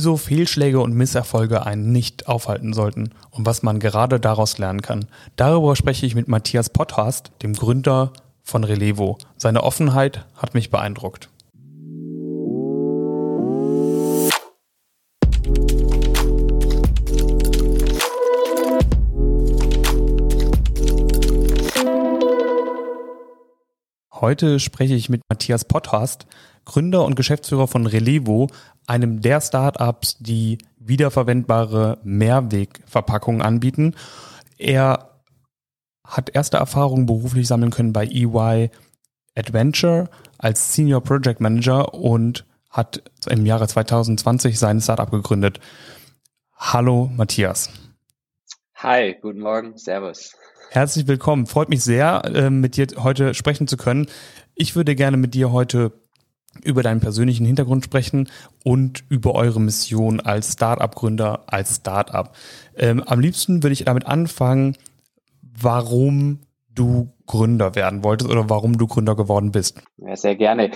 wieso Fehlschläge und Misserfolge einen nicht aufhalten sollten und was man gerade daraus lernen kann. Darüber spreche ich mit Matthias Potthast, dem Gründer von Relevo. Seine Offenheit hat mich beeindruckt. Heute spreche ich mit Matthias Potthast, Gründer und Geschäftsführer von Relevo, einem der Startups, die wiederverwendbare Mehrwegverpackungen anbieten. Er hat erste Erfahrungen beruflich sammeln können bei EY Adventure als Senior Project Manager und hat im Jahre 2020 sein Startup gegründet. Hallo Matthias. Hi, guten Morgen, Servus. Herzlich willkommen. Freut mich sehr, ähm, mit dir heute sprechen zu können. Ich würde gerne mit dir heute über deinen persönlichen Hintergrund sprechen und über eure Mission als Startup-Gründer, als Startup. Ähm, am liebsten würde ich damit anfangen, warum du Gründer werden wolltest oder warum du Gründer geworden bist. Ja, sehr gerne.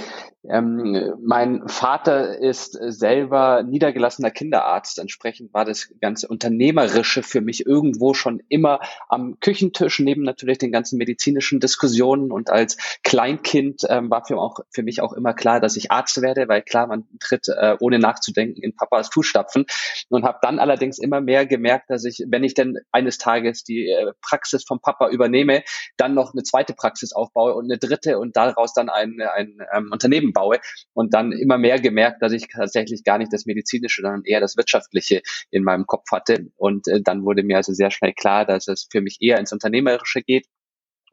Ähm, mein Vater ist selber niedergelassener Kinderarzt. Entsprechend war das ganze Unternehmerische für mich irgendwo schon immer am Küchentisch, neben natürlich den ganzen medizinischen Diskussionen. Und als Kleinkind ähm, war für, auch, für mich auch immer klar, dass ich Arzt werde, weil klar, man tritt äh, ohne nachzudenken in Papas Fußstapfen. Und habe dann allerdings immer mehr gemerkt, dass ich, wenn ich denn eines Tages die äh, Praxis vom Papa übernehme, dann noch eine zweite Praxis aufbaue und eine dritte und daraus dann ein, ein ähm, Unternehmen baue und dann immer mehr gemerkt, dass ich tatsächlich gar nicht das medizinische, sondern eher das wirtschaftliche in meinem Kopf hatte. Und äh, dann wurde mir also sehr schnell klar, dass es für mich eher ins Unternehmerische geht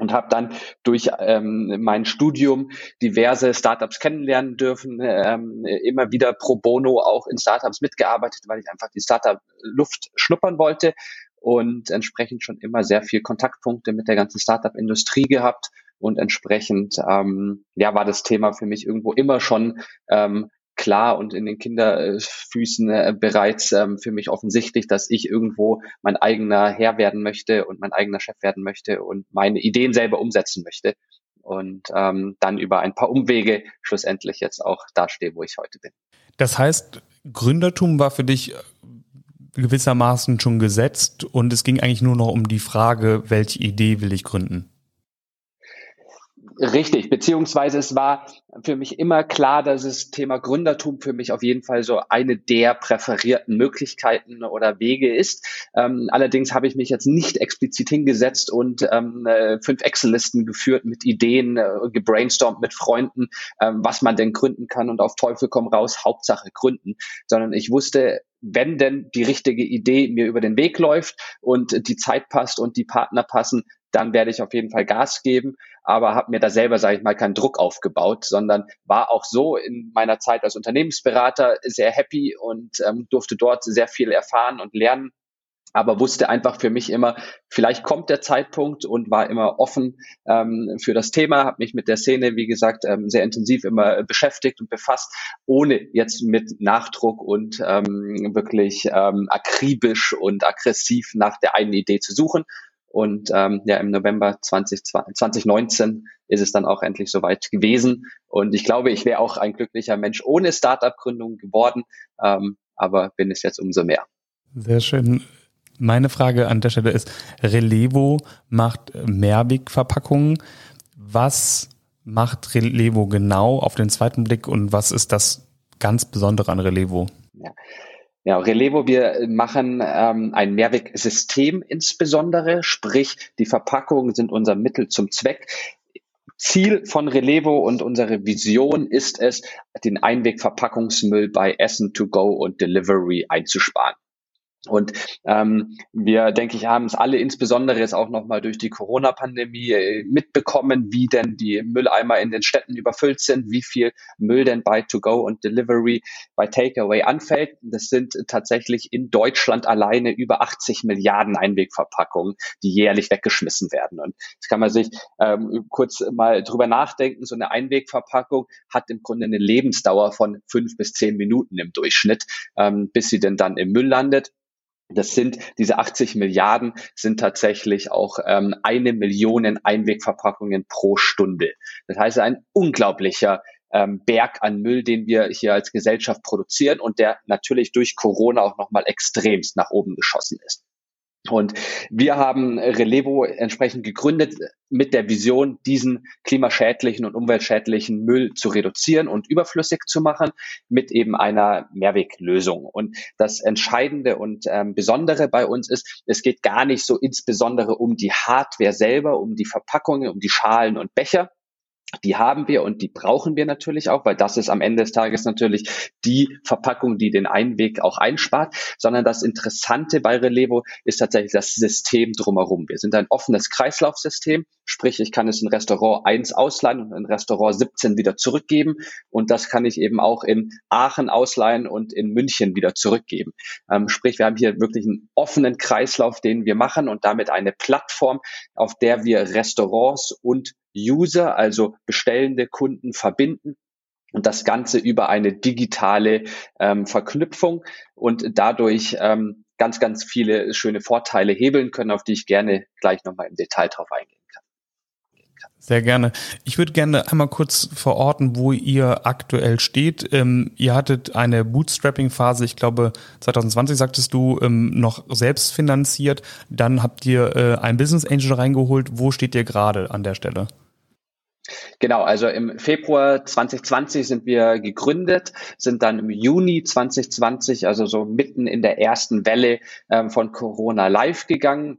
und habe dann durch ähm, mein Studium diverse Startups kennenlernen dürfen, ähm, immer wieder pro bono auch in Startups mitgearbeitet, weil ich einfach die Startup-Luft schnuppern wollte und entsprechend schon immer sehr viel Kontaktpunkte mit der ganzen Startup-Industrie gehabt und entsprechend ähm, ja war das Thema für mich irgendwo immer schon ähm, klar und in den Kinderfüßen äh, bereits ähm, für mich offensichtlich, dass ich irgendwo mein eigener Herr werden möchte und mein eigener Chef werden möchte und meine Ideen selber umsetzen möchte und ähm, dann über ein paar Umwege schlussendlich jetzt auch dastehe, wo ich heute bin. Das heißt, Gründertum war für dich gewissermaßen schon gesetzt und es ging eigentlich nur noch um die Frage, welche Idee will ich gründen? Richtig, beziehungsweise es war für mich immer klar, dass das Thema Gründertum für mich auf jeden Fall so eine der präferierten Möglichkeiten oder Wege ist. Ähm, allerdings habe ich mich jetzt nicht explizit hingesetzt und ähm, äh, fünf Excel-Listen geführt mit Ideen, äh, gebrainstormt mit Freunden, ähm, was man denn gründen kann und auf Teufel komm raus, Hauptsache gründen, sondern ich wusste, wenn denn die richtige Idee mir über den Weg läuft und die Zeit passt und die Partner passen, dann werde ich auf jeden Fall Gas geben, aber habe mir da selber, sage ich mal, keinen Druck aufgebaut, sondern war auch so in meiner Zeit als Unternehmensberater sehr happy und ähm, durfte dort sehr viel erfahren und lernen aber wusste einfach für mich immer, vielleicht kommt der Zeitpunkt und war immer offen ähm, für das Thema, habe mich mit der Szene, wie gesagt, ähm, sehr intensiv immer beschäftigt und befasst, ohne jetzt mit Nachdruck und ähm, wirklich ähm, akribisch und aggressiv nach der einen Idee zu suchen, und ähm, ja, im November 20, 2019 ist es dann auch endlich soweit gewesen. Und ich glaube, ich wäre auch ein glücklicher Mensch ohne Startup-Gründung geworden, ähm, aber bin es jetzt umso mehr. Sehr schön. Meine Frage an der Stelle ist, Relevo macht Mehrwegverpackungen. Was macht Relevo genau auf den zweiten Blick und was ist das ganz Besondere an Relevo? Ja. Ja, Relevo, wir machen ähm, ein Mehrwegsystem insbesondere, sprich die Verpackungen sind unser Mittel zum Zweck. Ziel von Relevo und unsere Vision ist es, den Einwegverpackungsmüll bei Essen to Go und Delivery einzusparen. Und ähm, wir, denke ich, haben es alle insbesondere jetzt auch nochmal durch die Corona-Pandemie äh, mitbekommen, wie denn die Mülleimer in den Städten überfüllt sind, wie viel Müll denn bei To-Go und Delivery bei Takeaway anfällt. Das sind tatsächlich in Deutschland alleine über 80 Milliarden Einwegverpackungen, die jährlich weggeschmissen werden. Und das kann man sich ähm, kurz mal drüber nachdenken. So eine Einwegverpackung hat im Grunde eine Lebensdauer von fünf bis zehn Minuten im Durchschnitt, ähm, bis sie denn dann im Müll landet. Das sind diese 80 Milliarden sind tatsächlich auch ähm, eine Million Einwegverpackungen pro Stunde. Das heißt, ein unglaublicher ähm, Berg an Müll, den wir hier als Gesellschaft produzieren und der natürlich durch Corona auch nochmal extremst nach oben geschossen ist. Und wir haben Relevo entsprechend gegründet mit der Vision, diesen klimaschädlichen und umweltschädlichen Müll zu reduzieren und überflüssig zu machen mit eben einer Mehrweglösung. Und das Entscheidende und ähm, Besondere bei uns ist, es geht gar nicht so insbesondere um die Hardware selber, um die Verpackungen, um die Schalen und Becher, die haben wir und die brauchen wir natürlich auch, weil das ist am Ende des Tages natürlich die Verpackung, die den Einweg auch einspart, sondern das Interessante bei Relevo ist tatsächlich das System drumherum. Wir sind ein offenes Kreislaufsystem, sprich ich kann es in Restaurant 1 ausleihen und in Restaurant 17 wieder zurückgeben und das kann ich eben auch in Aachen ausleihen und in München wieder zurückgeben. Ähm, sprich, wir haben hier wirklich einen offenen Kreislauf, den wir machen und damit eine Plattform, auf der wir Restaurants und User, also bestellende Kunden verbinden und das Ganze über eine digitale ähm, Verknüpfung und dadurch ähm, ganz, ganz viele schöne Vorteile hebeln können, auf die ich gerne gleich nochmal im Detail drauf eingehen kann. Sehr gerne. Ich würde gerne einmal kurz verorten, wo ihr aktuell steht. Ähm, ihr hattet eine Bootstrapping-Phase, ich glaube 2020 sagtest du, ähm, noch selbst finanziert. Dann habt ihr äh, ein Business Angel reingeholt. Wo steht ihr gerade an der Stelle? Genau, also im Februar 2020 sind wir gegründet, sind dann im Juni 2020, also so mitten in der ersten Welle ähm, von Corona live gegangen.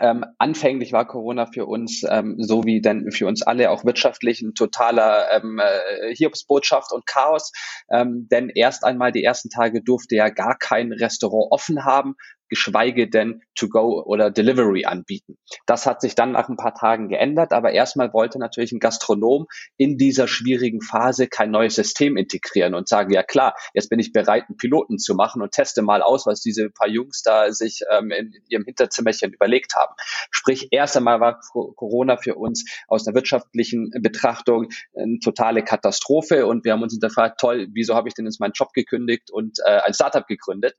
Ähm, anfänglich war Corona für uns, ähm, so wie denn für uns alle auch wirtschaftlich ein totaler ähm, äh, Hiobsbotschaft und Chaos. Ähm, denn erst einmal die ersten Tage durfte ja gar kein Restaurant offen haben geschweige denn To-Go oder Delivery anbieten. Das hat sich dann nach ein paar Tagen geändert, aber erstmal wollte natürlich ein Gastronom in dieser schwierigen Phase kein neues System integrieren und sagen, ja klar, jetzt bin ich bereit, einen Piloten zu machen und teste mal aus, was diese paar Jungs da sich ähm, in ihrem Hinterzimmerchen überlegt haben. Sprich, erst einmal war Corona für uns aus einer wirtschaftlichen Betrachtung eine totale Katastrophe und wir haben uns hinterfragt, toll, wieso habe ich denn jetzt meinen Job gekündigt und äh, ein Startup gegründet?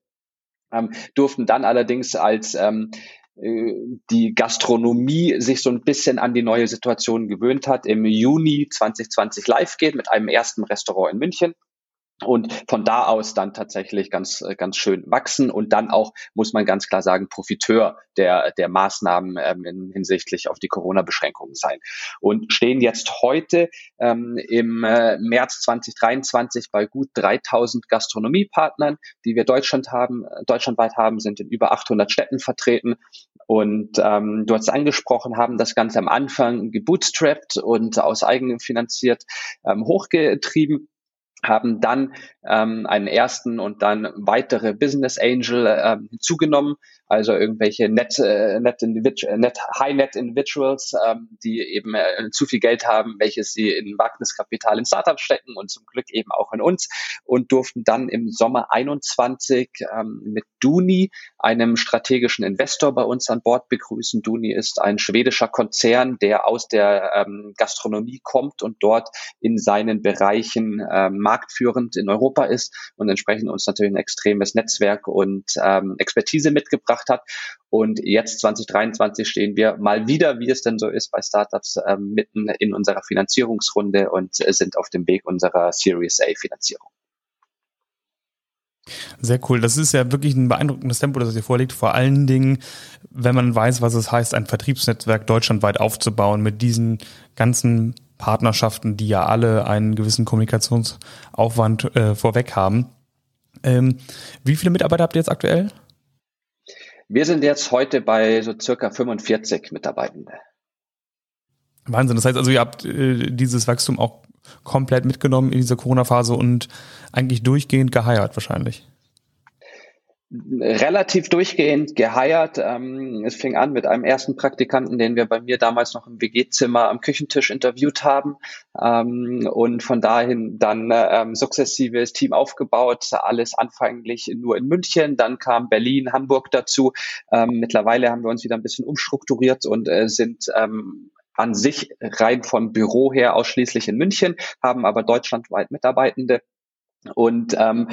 Ähm, durften dann allerdings als ähm, äh, die Gastronomie sich so ein bisschen an die neue Situation gewöhnt hat, im Juni 2020 live geht mit einem ersten Restaurant in München und von da aus dann tatsächlich ganz ganz schön wachsen. Und dann auch muss man ganz klar sagen Profiteur der der Maßnahmen ähm, in, hinsichtlich auf die Corona-Beschränkungen sein. Und stehen jetzt heute ähm, im äh, März 2023 bei gut 3000 Gastronomiepartnern, die wir Deutschland haben deutschlandweit haben, sind in über 800 Städten vertreten. Und ähm, du hast angesprochen, haben das Ganze am Anfang gebootstrapped und aus eigen finanziert ähm, hochgetrieben haben dann ähm, einen ersten und dann weitere Business Angel äh, hinzugenommen, also irgendwelche net, äh, net, äh, net High Net Individuals, ähm, die eben äh, zu viel Geld haben, welches sie in Wagniskapital in Startups stecken und zum Glück eben auch in uns und durften dann im Sommer 21 ähm, mit Duni, einem strategischen Investor bei uns an Bord begrüßen. Duni ist ein schwedischer Konzern, der aus der ähm, Gastronomie kommt und dort in seinen Bereichen äh, marktführend in Europa ist und entsprechend uns natürlich ein extremes Netzwerk und ähm, Expertise mitgebracht hat. Und jetzt 2023 stehen wir mal wieder, wie es denn so ist bei Startups, ähm, mitten in unserer Finanzierungsrunde und äh, sind auf dem Weg unserer Series A Finanzierung. Sehr cool. Das ist ja wirklich ein beeindruckendes Tempo, das ihr vorliegt. Vor allen Dingen, wenn man weiß, was es heißt, ein Vertriebsnetzwerk deutschlandweit aufzubauen mit diesen ganzen Partnerschaften, die ja alle einen gewissen Kommunikationsaufwand äh, vorweg haben. Ähm, wie viele Mitarbeiter habt ihr jetzt aktuell? Wir sind jetzt heute bei so circa 45 Mitarbeitende. Wahnsinn. Das heißt also, ihr habt äh, dieses Wachstum auch komplett mitgenommen in dieser Corona-Phase und eigentlich durchgehend geheiert wahrscheinlich relativ durchgehend geheiert. Ähm, es fing an mit einem ersten Praktikanten, den wir bei mir damals noch im WG-Zimmer am Küchentisch interviewt haben ähm, und von dahin dann ähm, sukzessive Team aufgebaut, alles anfänglich nur in München, dann kam Berlin, Hamburg dazu. Ähm, mittlerweile haben wir uns wieder ein bisschen umstrukturiert und äh, sind ähm, an sich rein vom Büro her ausschließlich in München, haben aber deutschlandweit Mitarbeitende und ähm,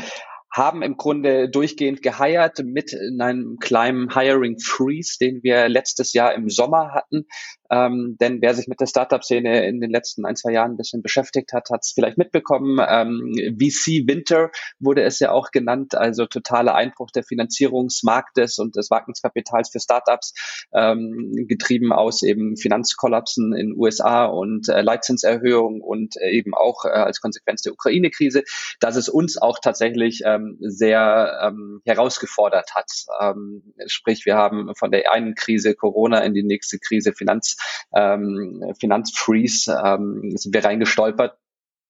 haben im Grunde durchgehend geheiert mit in einem kleinen Hiring Freeze, den wir letztes Jahr im Sommer hatten. Ähm, denn wer sich mit der Startup-Szene in den letzten ein, zwei Jahren ein bisschen beschäftigt hat, hat es vielleicht mitbekommen. Ähm, VC Winter wurde es ja auch genannt, also totaler Einbruch der Finanzierungsmarktes und des Wagniskapitals für Startups, ähm, getrieben aus eben Finanzkollapsen in USA und äh, Leitzinserhöhung und äh, eben auch äh, als Konsequenz der Ukraine-Krise, dass es uns auch tatsächlich ähm, sehr ähm, herausgefordert hat. Ähm, sprich, wir haben von der einen Krise Corona in die nächste Krise Finanz ähm, Finanzfreeze ähm, sind wir reingestolpert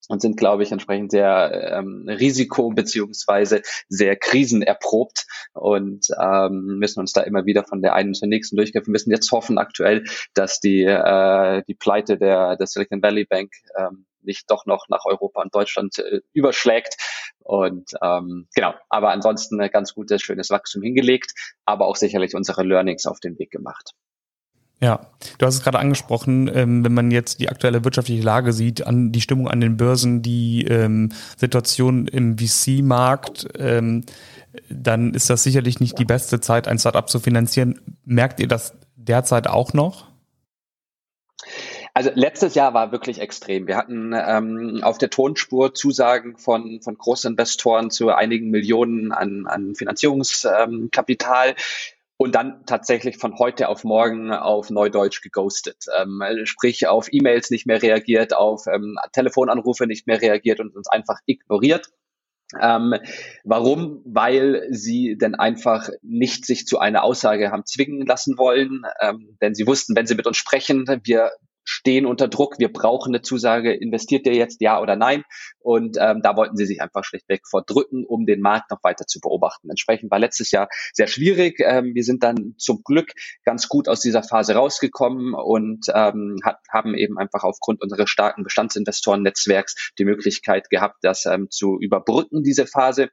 und sind, glaube ich, entsprechend sehr ähm, risiko- beziehungsweise sehr krisenerprobt und ähm, müssen uns da immer wieder von der einen zur nächsten durchgehen. Wir müssen jetzt hoffen aktuell, dass die, äh, die Pleite der, der Silicon Valley Bank ähm, nicht doch noch nach Europa und Deutschland äh, überschlägt. Und ähm, genau, aber ansonsten ein ganz gutes, schönes Wachstum hingelegt, aber auch sicherlich unsere Learnings auf den Weg gemacht. Ja, du hast es gerade angesprochen, ähm, wenn man jetzt die aktuelle wirtschaftliche Lage sieht, an die Stimmung an den Börsen, die ähm, Situation im VC-Markt, ähm, dann ist das sicherlich nicht die beste Zeit, ein Startup zu finanzieren. Merkt ihr das derzeit auch noch? Also letztes Jahr war wirklich extrem. Wir hatten ähm, auf der Tonspur Zusagen von, von Großinvestoren zu einigen Millionen an, an Finanzierungskapital. Ähm, und dann tatsächlich von heute auf morgen auf Neudeutsch geghostet. Ähm, sprich, auf E-Mails nicht mehr reagiert, auf ähm, Telefonanrufe nicht mehr reagiert und uns einfach ignoriert. Ähm, warum? Weil sie denn einfach nicht sich zu einer Aussage haben zwingen lassen wollen, ähm, denn sie wussten, wenn sie mit uns sprechen, wir stehen unter Druck, wir brauchen eine Zusage, investiert ihr jetzt ja oder nein? Und ähm, da wollten sie sich einfach schlichtweg vordrücken, um den Markt noch weiter zu beobachten. Entsprechend war letztes Jahr sehr schwierig. Ähm, wir sind dann zum Glück ganz gut aus dieser Phase rausgekommen und ähm, hat, haben eben einfach aufgrund unseres starken Bestandsinvestoren-Netzwerks die Möglichkeit gehabt, das ähm, zu überbrücken, diese Phase.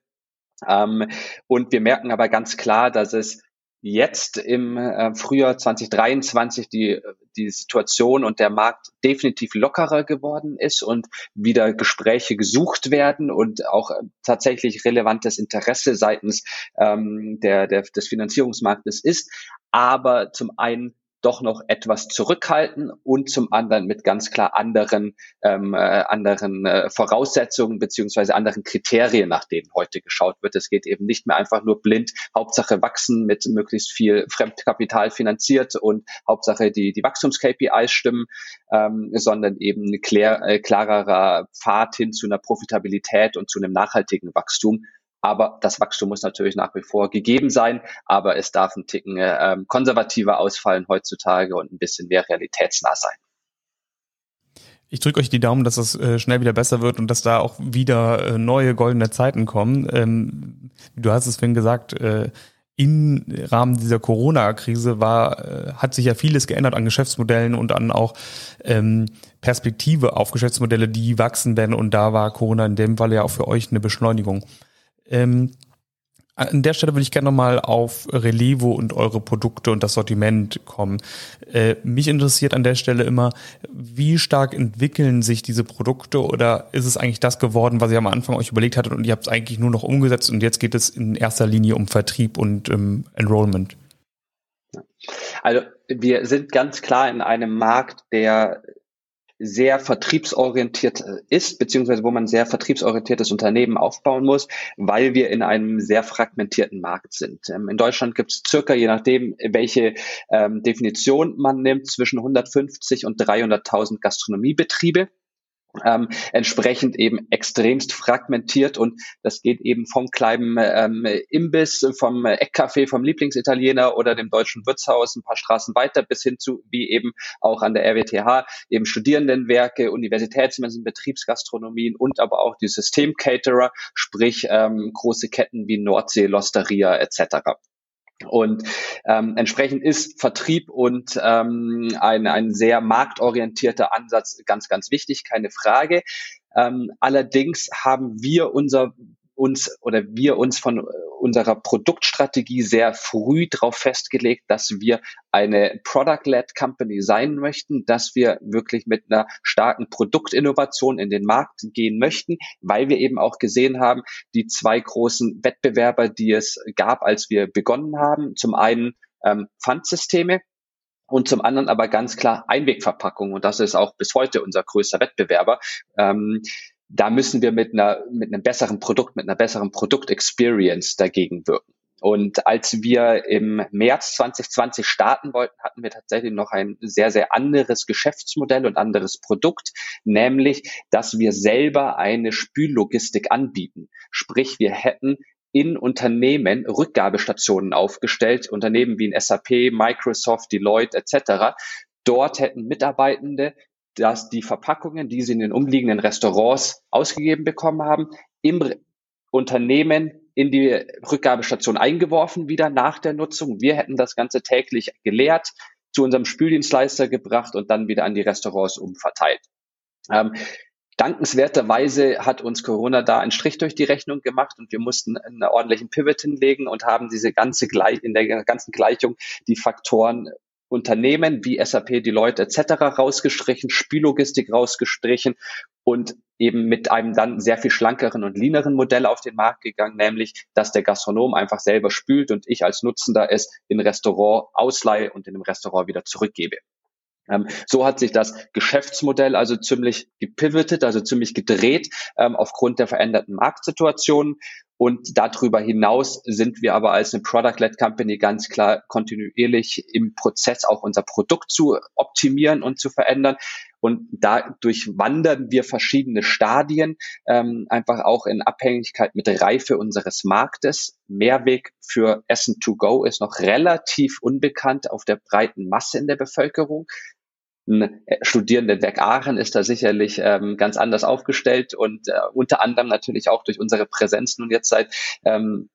Ähm, und wir merken aber ganz klar, dass es jetzt im äh, Frühjahr 2023 die, die Situation und der Markt definitiv lockerer geworden ist und wieder Gespräche gesucht werden und auch äh, tatsächlich relevantes Interesse seitens ähm, der, der, des Finanzierungsmarktes ist. Aber zum einen doch noch etwas zurückhalten und zum anderen mit ganz klar anderen, ähm, äh, anderen äh, Voraussetzungen beziehungsweise anderen Kriterien, nach denen heute geschaut wird. Es geht eben nicht mehr einfach nur blind, Hauptsache wachsen mit möglichst viel Fremdkapital finanziert und Hauptsache die, die Wachstums-KPIs stimmen, ähm, sondern eben ein klär, äh, klarerer Pfad hin zu einer Profitabilität und zu einem nachhaltigen Wachstum, aber das Wachstum muss natürlich nach wie vor gegeben sein, aber es darf ein Ticken äh, konservativer ausfallen heutzutage und ein bisschen mehr realitätsnah sein. Ich drücke euch die Daumen, dass das äh, schnell wieder besser wird und dass da auch wieder äh, neue goldene Zeiten kommen. Ähm, du hast es vorhin gesagt, äh, im Rahmen dieser Corona-Krise war, äh, hat sich ja vieles geändert an Geschäftsmodellen und an auch ähm, Perspektive auf Geschäftsmodelle, die wachsen werden. Und da war Corona in dem Fall ja auch für euch eine Beschleunigung. Ähm, an der Stelle würde ich gerne nochmal auf Relevo und eure Produkte und das Sortiment kommen. Äh, mich interessiert an der Stelle immer, wie stark entwickeln sich diese Produkte oder ist es eigentlich das geworden, was ihr am Anfang euch überlegt hattet und ihr habt es eigentlich nur noch umgesetzt und jetzt geht es in erster Linie um Vertrieb und ähm, Enrollment? Also wir sind ganz klar in einem Markt, der sehr vertriebsorientiert äh, ist, beziehungsweise wo man sehr vertriebsorientiertes Unternehmen aufbauen muss, weil wir in einem sehr fragmentierten Markt sind. Ähm, in Deutschland gibt es circa, je nachdem, welche ähm, Definition man nimmt, zwischen 150 und 300.000 Gastronomiebetriebe ähm, entsprechend eben extremst fragmentiert und das geht eben vom kleinen ähm, Imbiss, vom Eckcafé, vom Lieblingsitaliener oder dem deutschen Wirtshaus ein paar Straßen weiter bis hin zu, wie eben auch an der RWTH, eben Studierendenwerke, Universitätsmessen, Betriebsgastronomien und aber auch die Systemcaterer, sprich ähm, große Ketten wie Nordsee, Losteria etc. Und ähm, entsprechend ist Vertrieb und ähm, ein, ein sehr marktorientierter Ansatz ganz, ganz wichtig, keine Frage. Ähm, allerdings haben wir unser uns oder wir uns von unserer Produktstrategie sehr früh darauf festgelegt, dass wir eine Product-led Company sein möchten, dass wir wirklich mit einer starken Produktinnovation in den Markt gehen möchten, weil wir eben auch gesehen haben, die zwei großen Wettbewerber, die es gab, als wir begonnen haben, zum einen ähm, Pfandsysteme, und zum anderen aber ganz klar Einwegverpackung. Und das ist auch bis heute unser größter Wettbewerber. Ähm, da müssen wir mit einer, mit einem besseren Produkt, mit einer besseren Produktexperience dagegen wirken. Und als wir im März 2020 starten wollten, hatten wir tatsächlich noch ein sehr, sehr anderes Geschäftsmodell und anderes Produkt, nämlich, dass wir selber eine Spüllogistik anbieten. Sprich, wir hätten in Unternehmen Rückgabestationen aufgestellt, Unternehmen wie ein SAP, Microsoft, Deloitte etc. Dort hätten Mitarbeitende dass die Verpackungen, die sie in den umliegenden Restaurants ausgegeben bekommen haben, im Unternehmen in die Rückgabestation eingeworfen wieder nach der Nutzung. Wir hätten das Ganze täglich geleert, zu unserem Spüldienstleister gebracht und dann wieder an die Restaurants umverteilt. Ähm, dankenswerterweise hat uns Corona da einen Strich durch die Rechnung gemacht und wir mussten einen ordentlichen Pivot hinlegen und haben diese ganze in der ganzen Gleichung die Faktoren Unternehmen wie SAP, Deloitte etc. rausgestrichen, Spiellogistik rausgestrichen und eben mit einem dann sehr viel schlankeren und leaneren Modell auf den Markt gegangen, nämlich, dass der Gastronom einfach selber spült und ich als Nutzender es in Restaurant ausleihe und in dem Restaurant wieder zurückgebe. Ähm, so hat sich das Geschäftsmodell also ziemlich gepivotet, also ziemlich gedreht ähm, aufgrund der veränderten Marktsituationen. Und darüber hinaus sind wir aber als eine Product-led Company ganz klar kontinuierlich im Prozess auch unser Produkt zu optimieren und zu verändern. Und dadurch wandern wir verschiedene Stadien, ähm, einfach auch in Abhängigkeit mit Reife unseres Marktes. Mehrweg für Essen to go ist noch relativ unbekannt auf der breiten Masse in der Bevölkerung ein äh, Studierendenwerk Aachen ist da sicherlich ähm, ganz anders aufgestellt und äh, unter anderem natürlich auch durch unsere Präsenz nun jetzt seit ähm,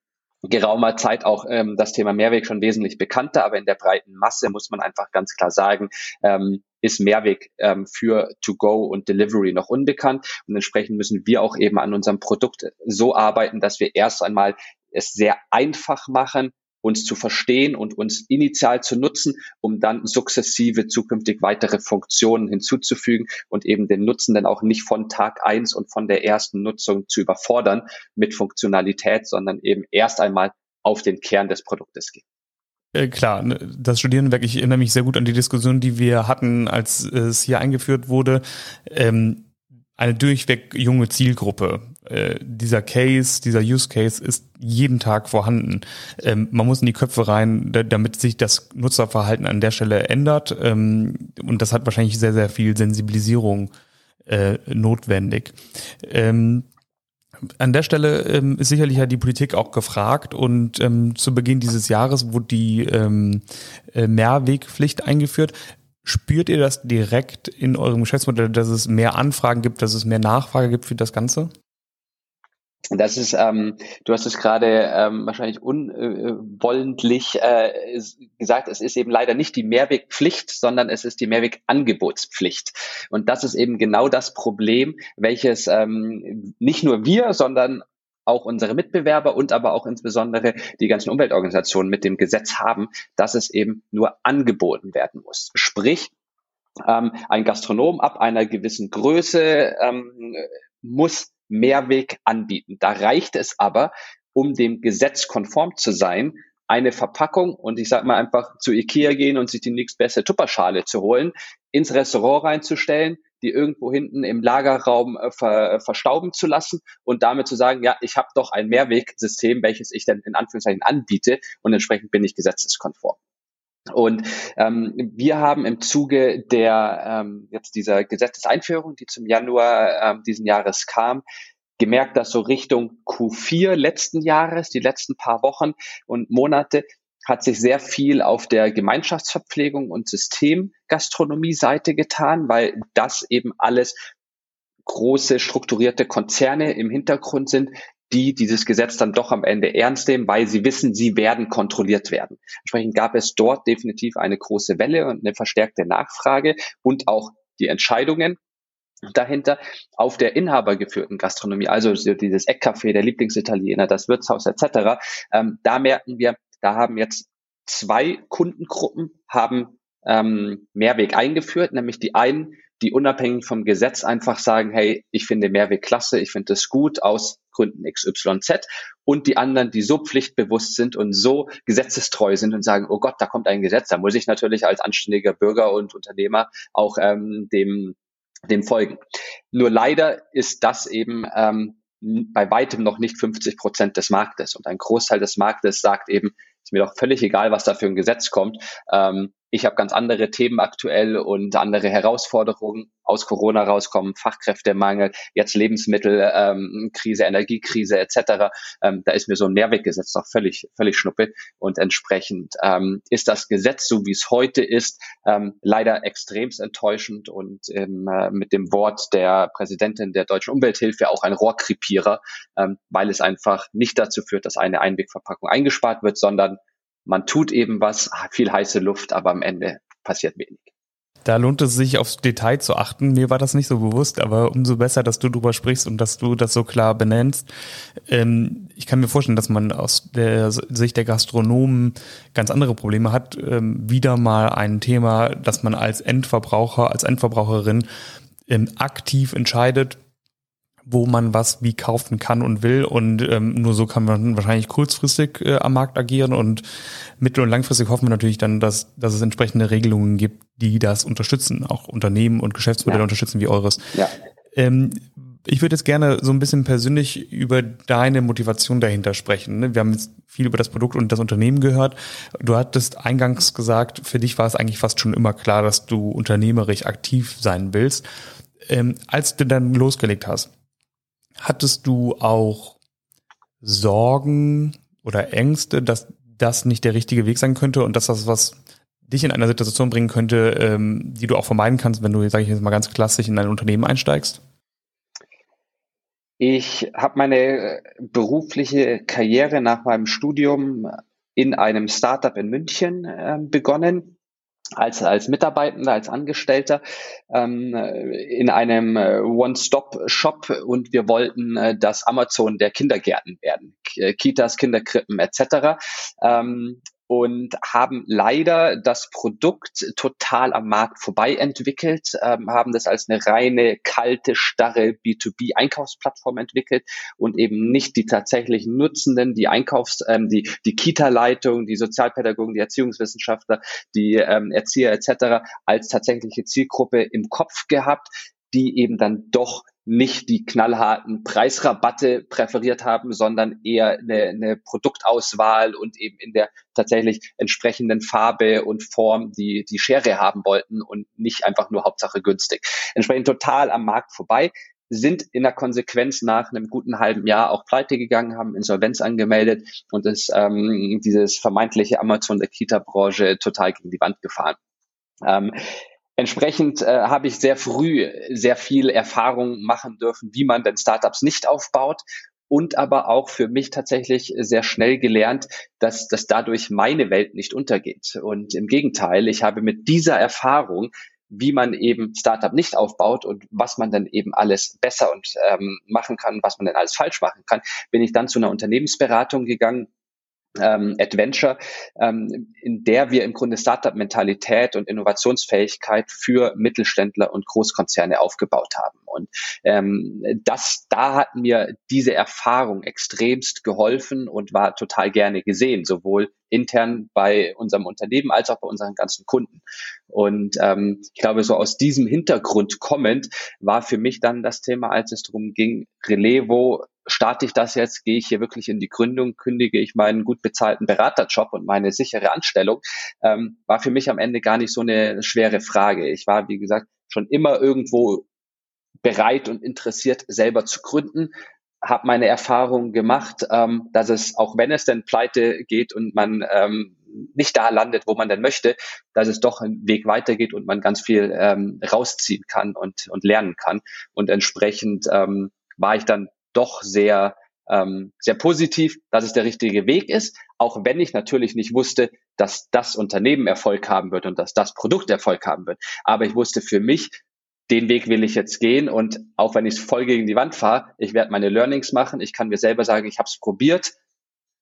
geraumer Zeit auch ähm, das Thema Mehrweg schon wesentlich bekannter, aber in der breiten Masse muss man einfach ganz klar sagen, ähm, ist Mehrweg ähm, für To-Go und Delivery noch unbekannt. Und entsprechend müssen wir auch eben an unserem Produkt so arbeiten, dass wir erst einmal es sehr einfach machen, uns zu verstehen und uns initial zu nutzen, um dann sukzessive zukünftig weitere Funktionen hinzuzufügen und eben den Nutzenden auch nicht von Tag eins und von der ersten Nutzung zu überfordern mit Funktionalität, sondern eben erst einmal auf den Kern des Produktes gehen. Äh, klar, ne, das Studierendenwerk, ich erinnere mich sehr gut an die Diskussion, die wir hatten, als es hier eingeführt wurde. Ähm, eine durchweg junge Zielgruppe. Äh, dieser Case, dieser Use Case ist jeden Tag vorhanden. Ähm, man muss in die Köpfe rein, damit sich das Nutzerverhalten an der Stelle ändert. Ähm, und das hat wahrscheinlich sehr, sehr viel Sensibilisierung äh, notwendig. Ähm, an der Stelle ähm, ist sicherlich ja die Politik auch gefragt und ähm, zu Beginn dieses Jahres wurde die ähm, äh, Mehrwegpflicht eingeführt. Spürt ihr das direkt in eurem Geschäftsmodell, dass es mehr Anfragen gibt, dass es mehr Nachfrage gibt für das Ganze? Das ist, ähm, du hast es gerade ähm, wahrscheinlich unwollentlich äh, gesagt, es ist eben leider nicht die Mehrwegpflicht, sondern es ist die Mehrwegangebotspflicht. Und das ist eben genau das Problem, welches ähm, nicht nur wir, sondern auch unsere Mitbewerber und aber auch insbesondere die ganzen Umweltorganisationen mit dem Gesetz haben, dass es eben nur angeboten werden muss. Sprich, ähm, ein Gastronom ab einer gewissen Größe ähm, muss Mehrweg anbieten. Da reicht es aber, um dem Gesetz konform zu sein, eine Verpackung und ich sage mal einfach zu Ikea gehen und sich die nächstbeste Tupperschale zu holen, ins Restaurant reinzustellen, die irgendwo hinten im Lagerraum äh, ver, verstauben zu lassen und damit zu sagen, ja, ich habe doch ein Mehrwegsystem, welches ich dann in Anführungszeichen anbiete und entsprechend bin ich gesetzeskonform. Und ähm, wir haben im Zuge der ähm, jetzt dieser Gesetzeseinführung, die zum Januar ähm, diesen Jahres kam, gemerkt, dass so Richtung Q4 letzten Jahres, die letzten paar Wochen und Monate, hat sich sehr viel auf der Gemeinschaftsverpflegung und Systemgastronomie-Seite getan, weil das eben alles große strukturierte Konzerne im Hintergrund sind, die dieses Gesetz dann doch am Ende ernst nehmen, weil sie wissen, sie werden kontrolliert werden. Entsprechend gab es dort definitiv eine große Welle und eine verstärkte Nachfrage und auch die Entscheidungen, dahinter auf der inhabergeführten Gastronomie, also dieses Eckcafé, der Lieblingsitaliener, das Wirtshaus etc. Ähm, da merken wir, da haben jetzt zwei Kundengruppen haben ähm, Mehrweg eingeführt, nämlich die einen, die unabhängig vom Gesetz einfach sagen, hey, ich finde Mehrweg klasse, ich finde es gut aus Gründen XYZ und die anderen, die so pflichtbewusst sind und so gesetzestreu sind und sagen, oh Gott, da kommt ein Gesetz, da muss ich natürlich als anständiger Bürger und Unternehmer auch ähm, dem dem folgen. Nur leider ist das eben ähm, bei weitem noch nicht 50 Prozent des Marktes. Und ein Großteil des Marktes sagt eben, ist mir doch völlig egal, was da für ein Gesetz kommt. Ähm, ich habe ganz andere Themen aktuell und andere Herausforderungen aus Corona rauskommen, Fachkräftemangel, jetzt Lebensmittelkrise, ähm, Energiekrise etc. Ähm, da ist mir so ein Mehrweggesetz doch völlig, völlig schnuppe. Und entsprechend ähm, ist das Gesetz, so wie es heute ist, ähm, leider extremst enttäuschend und ähm, äh, mit dem Wort der Präsidentin der Deutschen Umwelthilfe auch ein Rohrkrepierer, ähm, weil es einfach nicht dazu führt, dass eine Einwegverpackung eingespart wird, sondern man tut eben was, viel heiße Luft, aber am Ende passiert wenig. Da lohnt es sich aufs Detail zu achten. Mir war das nicht so bewusst, aber umso besser, dass du drüber sprichst und dass du das so klar benennst. Ähm, ich kann mir vorstellen, dass man aus der Sicht der Gastronomen ganz andere Probleme hat. Ähm, wieder mal ein Thema, dass man als Endverbraucher, als Endverbraucherin ähm, aktiv entscheidet, wo man was wie kaufen kann und will. Und ähm, nur so kann man wahrscheinlich kurzfristig äh, am Markt agieren und mittel- und langfristig hoffen wir natürlich dann, dass, dass es entsprechende Regelungen gibt, die das unterstützen, auch Unternehmen und Geschäftsmodelle ja. unterstützen wie eures. Ja. Ähm, ich würde jetzt gerne so ein bisschen persönlich über deine Motivation dahinter sprechen. Ne? Wir haben jetzt viel über das Produkt und das Unternehmen gehört. Du hattest eingangs gesagt, für dich war es eigentlich fast schon immer klar, dass du unternehmerisch aktiv sein willst. Ähm, als du dann losgelegt hast, Hattest du auch Sorgen oder Ängste, dass das nicht der richtige Weg sein könnte und dass das was dich in einer Situation bringen könnte, ähm, die du auch vermeiden kannst, wenn du, sage ich jetzt mal ganz klassisch, in ein Unternehmen einsteigst? Ich habe meine berufliche Karriere nach meinem Studium in einem Startup in München äh, begonnen als, als Mitarbeitender, als Angestellter ähm, in einem äh, One-Stop-Shop und wir wollten äh, das Amazon der Kindergärten werden, Kitas, Kinderkrippen etc. Ähm, und haben leider das Produkt total am Markt vorbei entwickelt, ähm, haben das als eine reine, kalte, starre B2B-Einkaufsplattform entwickelt und eben nicht die tatsächlichen Nutzenden, die Einkaufs-, ähm, die, die Kita-Leitung, die Sozialpädagogen, die Erziehungswissenschaftler, die ähm, Erzieher etc. als tatsächliche Zielgruppe im Kopf gehabt, die eben dann doch nicht die knallharten Preisrabatte präferiert haben, sondern eher eine, eine Produktauswahl und eben in der tatsächlich entsprechenden Farbe und Form die, die Schere haben wollten und nicht einfach nur Hauptsache günstig. Entsprechend total am Markt vorbei sind in der Konsequenz nach einem guten halben Jahr auch pleite gegangen, haben Insolvenz angemeldet und ist ähm, dieses vermeintliche Amazon der Kita-Branche total gegen die Wand gefahren. Ähm, Entsprechend äh, habe ich sehr früh sehr viel Erfahrung machen dürfen, wie man denn Startups nicht aufbaut und aber auch für mich tatsächlich sehr schnell gelernt, dass, dass dadurch meine Welt nicht untergeht. Und im Gegenteil, ich habe mit dieser Erfahrung wie man eben Startup nicht aufbaut und was man dann eben alles besser und ähm, machen kann, was man denn alles falsch machen kann, bin ich dann zu einer Unternehmensberatung gegangen, ähm, Adventure, ähm, in der wir im Grunde Startup-Mentalität und Innovationsfähigkeit für Mittelständler und Großkonzerne aufgebaut haben. Und ähm, das, da hat mir diese Erfahrung extremst geholfen und war total gerne gesehen, sowohl intern bei unserem Unternehmen als auch bei unseren ganzen Kunden. Und ähm, ich glaube, so aus diesem Hintergrund kommend war für mich dann das Thema, als es darum ging, Relevo starte ich das jetzt, gehe ich hier wirklich in die Gründung, kündige ich meinen gut bezahlten Beraterjob und meine sichere Anstellung, ähm, war für mich am Ende gar nicht so eine schwere Frage. Ich war, wie gesagt, schon immer irgendwo bereit und interessiert, selber zu gründen, habe meine Erfahrungen gemacht, ähm, dass es, auch wenn es denn pleite geht und man ähm, nicht da landet, wo man denn möchte, dass es doch einen Weg weitergeht und man ganz viel ähm, rausziehen kann und, und lernen kann. Und entsprechend ähm, war ich dann doch sehr, ähm, sehr positiv, dass es der richtige Weg ist, auch wenn ich natürlich nicht wusste, dass das Unternehmen Erfolg haben wird und dass das Produkt Erfolg haben wird. Aber ich wusste für mich, den Weg will ich jetzt gehen und auch wenn ich voll gegen die Wand fahre, ich werde meine Learnings machen, ich kann mir selber sagen, ich habe es probiert,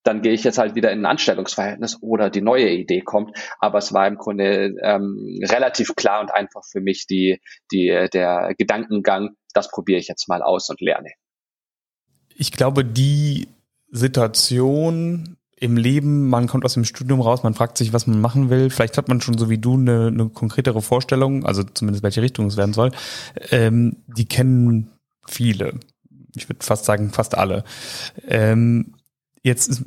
dann gehe ich jetzt halt wieder in ein Anstellungsverhältnis oder die neue Idee kommt. Aber es war im Grunde ähm, relativ klar und einfach für mich die, die, der Gedankengang, das probiere ich jetzt mal aus und lerne. Ich glaube, die Situation im Leben, man kommt aus dem Studium raus, man fragt sich, was man machen will. Vielleicht hat man schon so wie du eine, eine konkretere Vorstellung, also zumindest welche Richtung es werden soll. Ähm, die kennen viele. Ich würde fast sagen, fast alle. Ähm, jetzt ist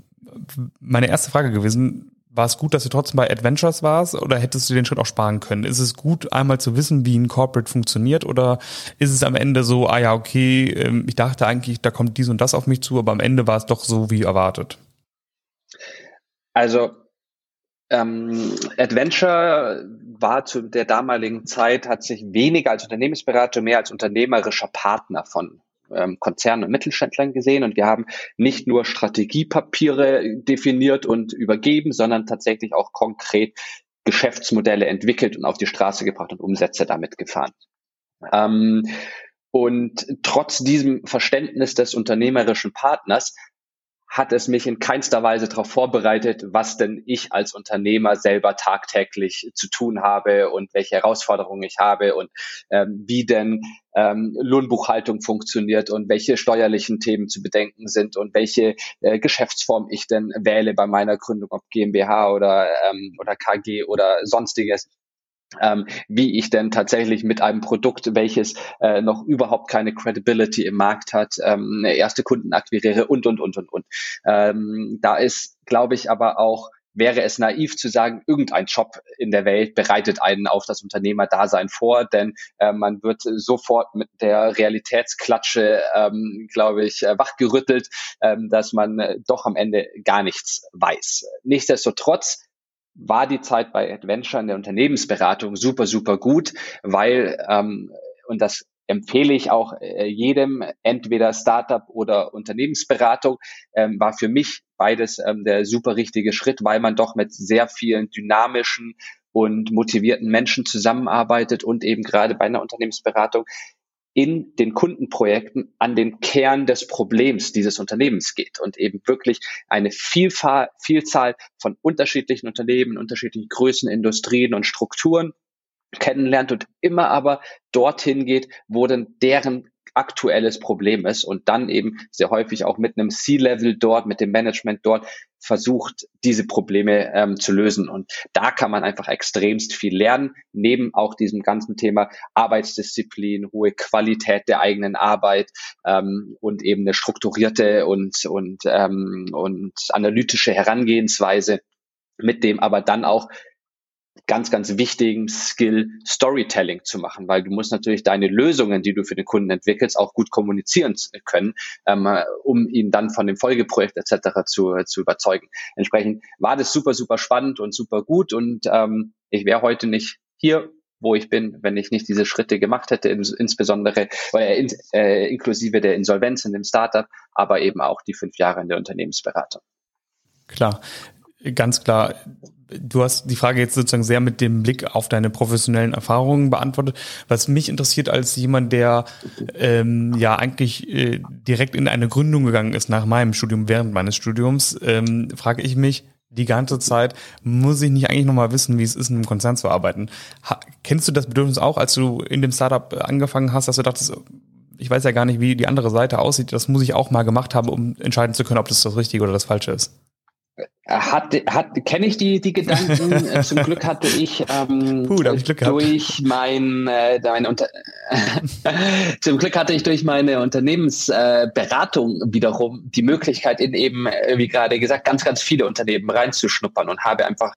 meine erste Frage gewesen, war es gut, dass du trotzdem bei Adventures warst oder hättest du den Schritt auch sparen können? Ist es gut, einmal zu wissen, wie ein Corporate funktioniert oder ist es am Ende so, ah ja, okay, ähm, ich dachte eigentlich, da kommt dies und das auf mich zu, aber am Ende war es doch so wie erwartet? Also ähm, Adventure war zu der damaligen Zeit, hat sich weniger als Unternehmensberater, mehr als unternehmerischer Partner von ähm, Konzernen und Mittelständlern gesehen und wir haben nicht nur Strategiepapiere definiert und übergeben, sondern tatsächlich auch konkret Geschäftsmodelle entwickelt und auf die Straße gebracht und Umsätze damit gefahren. Ähm, und trotz diesem Verständnis des unternehmerischen Partners hat es mich in keinster Weise darauf vorbereitet, was denn ich als Unternehmer selber tagtäglich zu tun habe und welche Herausforderungen ich habe und ähm, wie denn ähm, Lohnbuchhaltung funktioniert und welche steuerlichen Themen zu bedenken sind und welche äh, Geschäftsform ich denn wähle bei meiner Gründung, ob GmbH oder, ähm, oder KG oder sonstiges ähm, wie ich denn tatsächlich mit einem Produkt, welches äh, noch überhaupt keine Credibility im Markt hat, ähm, erste Kunden akquiriere und, und, und, und, und. Ähm, da ist, glaube ich, aber auch wäre es naiv zu sagen, irgendein Job in der Welt bereitet einen auf das Unternehmerdasein vor, denn äh, man wird sofort mit der Realitätsklatsche, ähm, glaube ich, äh, wachgerüttelt, ähm, dass man äh, doch am Ende gar nichts weiß. Nichtsdestotrotz war die Zeit bei Adventure in der Unternehmensberatung super, super gut, weil, ähm, und das empfehle ich auch äh, jedem, entweder Startup oder Unternehmensberatung, ähm, war für mich beides ähm, der super richtige Schritt, weil man doch mit sehr vielen dynamischen und motivierten Menschen zusammenarbeitet und eben gerade bei einer Unternehmensberatung in den Kundenprojekten an den Kern des Problems dieses Unternehmens geht und eben wirklich eine Vielfalt, Vielzahl von unterschiedlichen Unternehmen, unterschiedlichen Größen, Industrien und Strukturen kennenlernt und immer aber dorthin geht, wo denn deren aktuelles Problem ist und dann eben sehr häufig auch mit einem C-Level dort, mit dem Management dort versucht, diese Probleme ähm, zu lösen. Und da kann man einfach extremst viel lernen, neben auch diesem ganzen Thema Arbeitsdisziplin, hohe Qualität der eigenen Arbeit ähm, und eben eine strukturierte und, und, ähm, und analytische Herangehensweise mit dem aber dann auch ganz, ganz wichtigen Skill Storytelling zu machen, weil du musst natürlich deine Lösungen, die du für den Kunden entwickelst, auch gut kommunizieren können, ähm, um ihn dann von dem Folgeprojekt etc. zu, zu überzeugen. Entsprechend war das super, super spannend und super gut und ähm, ich wäre heute nicht hier, wo ich bin, wenn ich nicht diese Schritte gemacht hätte, ins, insbesondere äh, in, äh, inklusive der Insolvenz in dem Startup, aber eben auch die fünf Jahre in der Unternehmensberatung. Klar, ganz klar du hast die Frage jetzt sozusagen sehr mit dem Blick auf deine professionellen Erfahrungen beantwortet. Was mich interessiert als jemand, der ähm, ja eigentlich äh, direkt in eine Gründung gegangen ist nach meinem Studium, während meines Studiums, ähm, frage ich mich die ganze Zeit, muss ich nicht eigentlich nochmal wissen, wie es ist, in einem Konzern zu arbeiten? Ha, kennst du das Bedürfnis auch, als du in dem Startup angefangen hast, dass du dachtest, ich weiß ja gar nicht, wie die andere Seite aussieht, das muss ich auch mal gemacht haben, um entscheiden zu können, ob das das Richtige oder das Falsche ist? Hat, hat, kenne ich die, die Gedanken. Äh, zum Glück hatte ich, ähm, Puh, ich durch mein, äh, mein Unter zum Glück hatte ich durch meine Unternehmensberatung äh, wiederum die Möglichkeit, in eben, äh, wie gerade gesagt, ganz, ganz viele Unternehmen reinzuschnuppern und habe einfach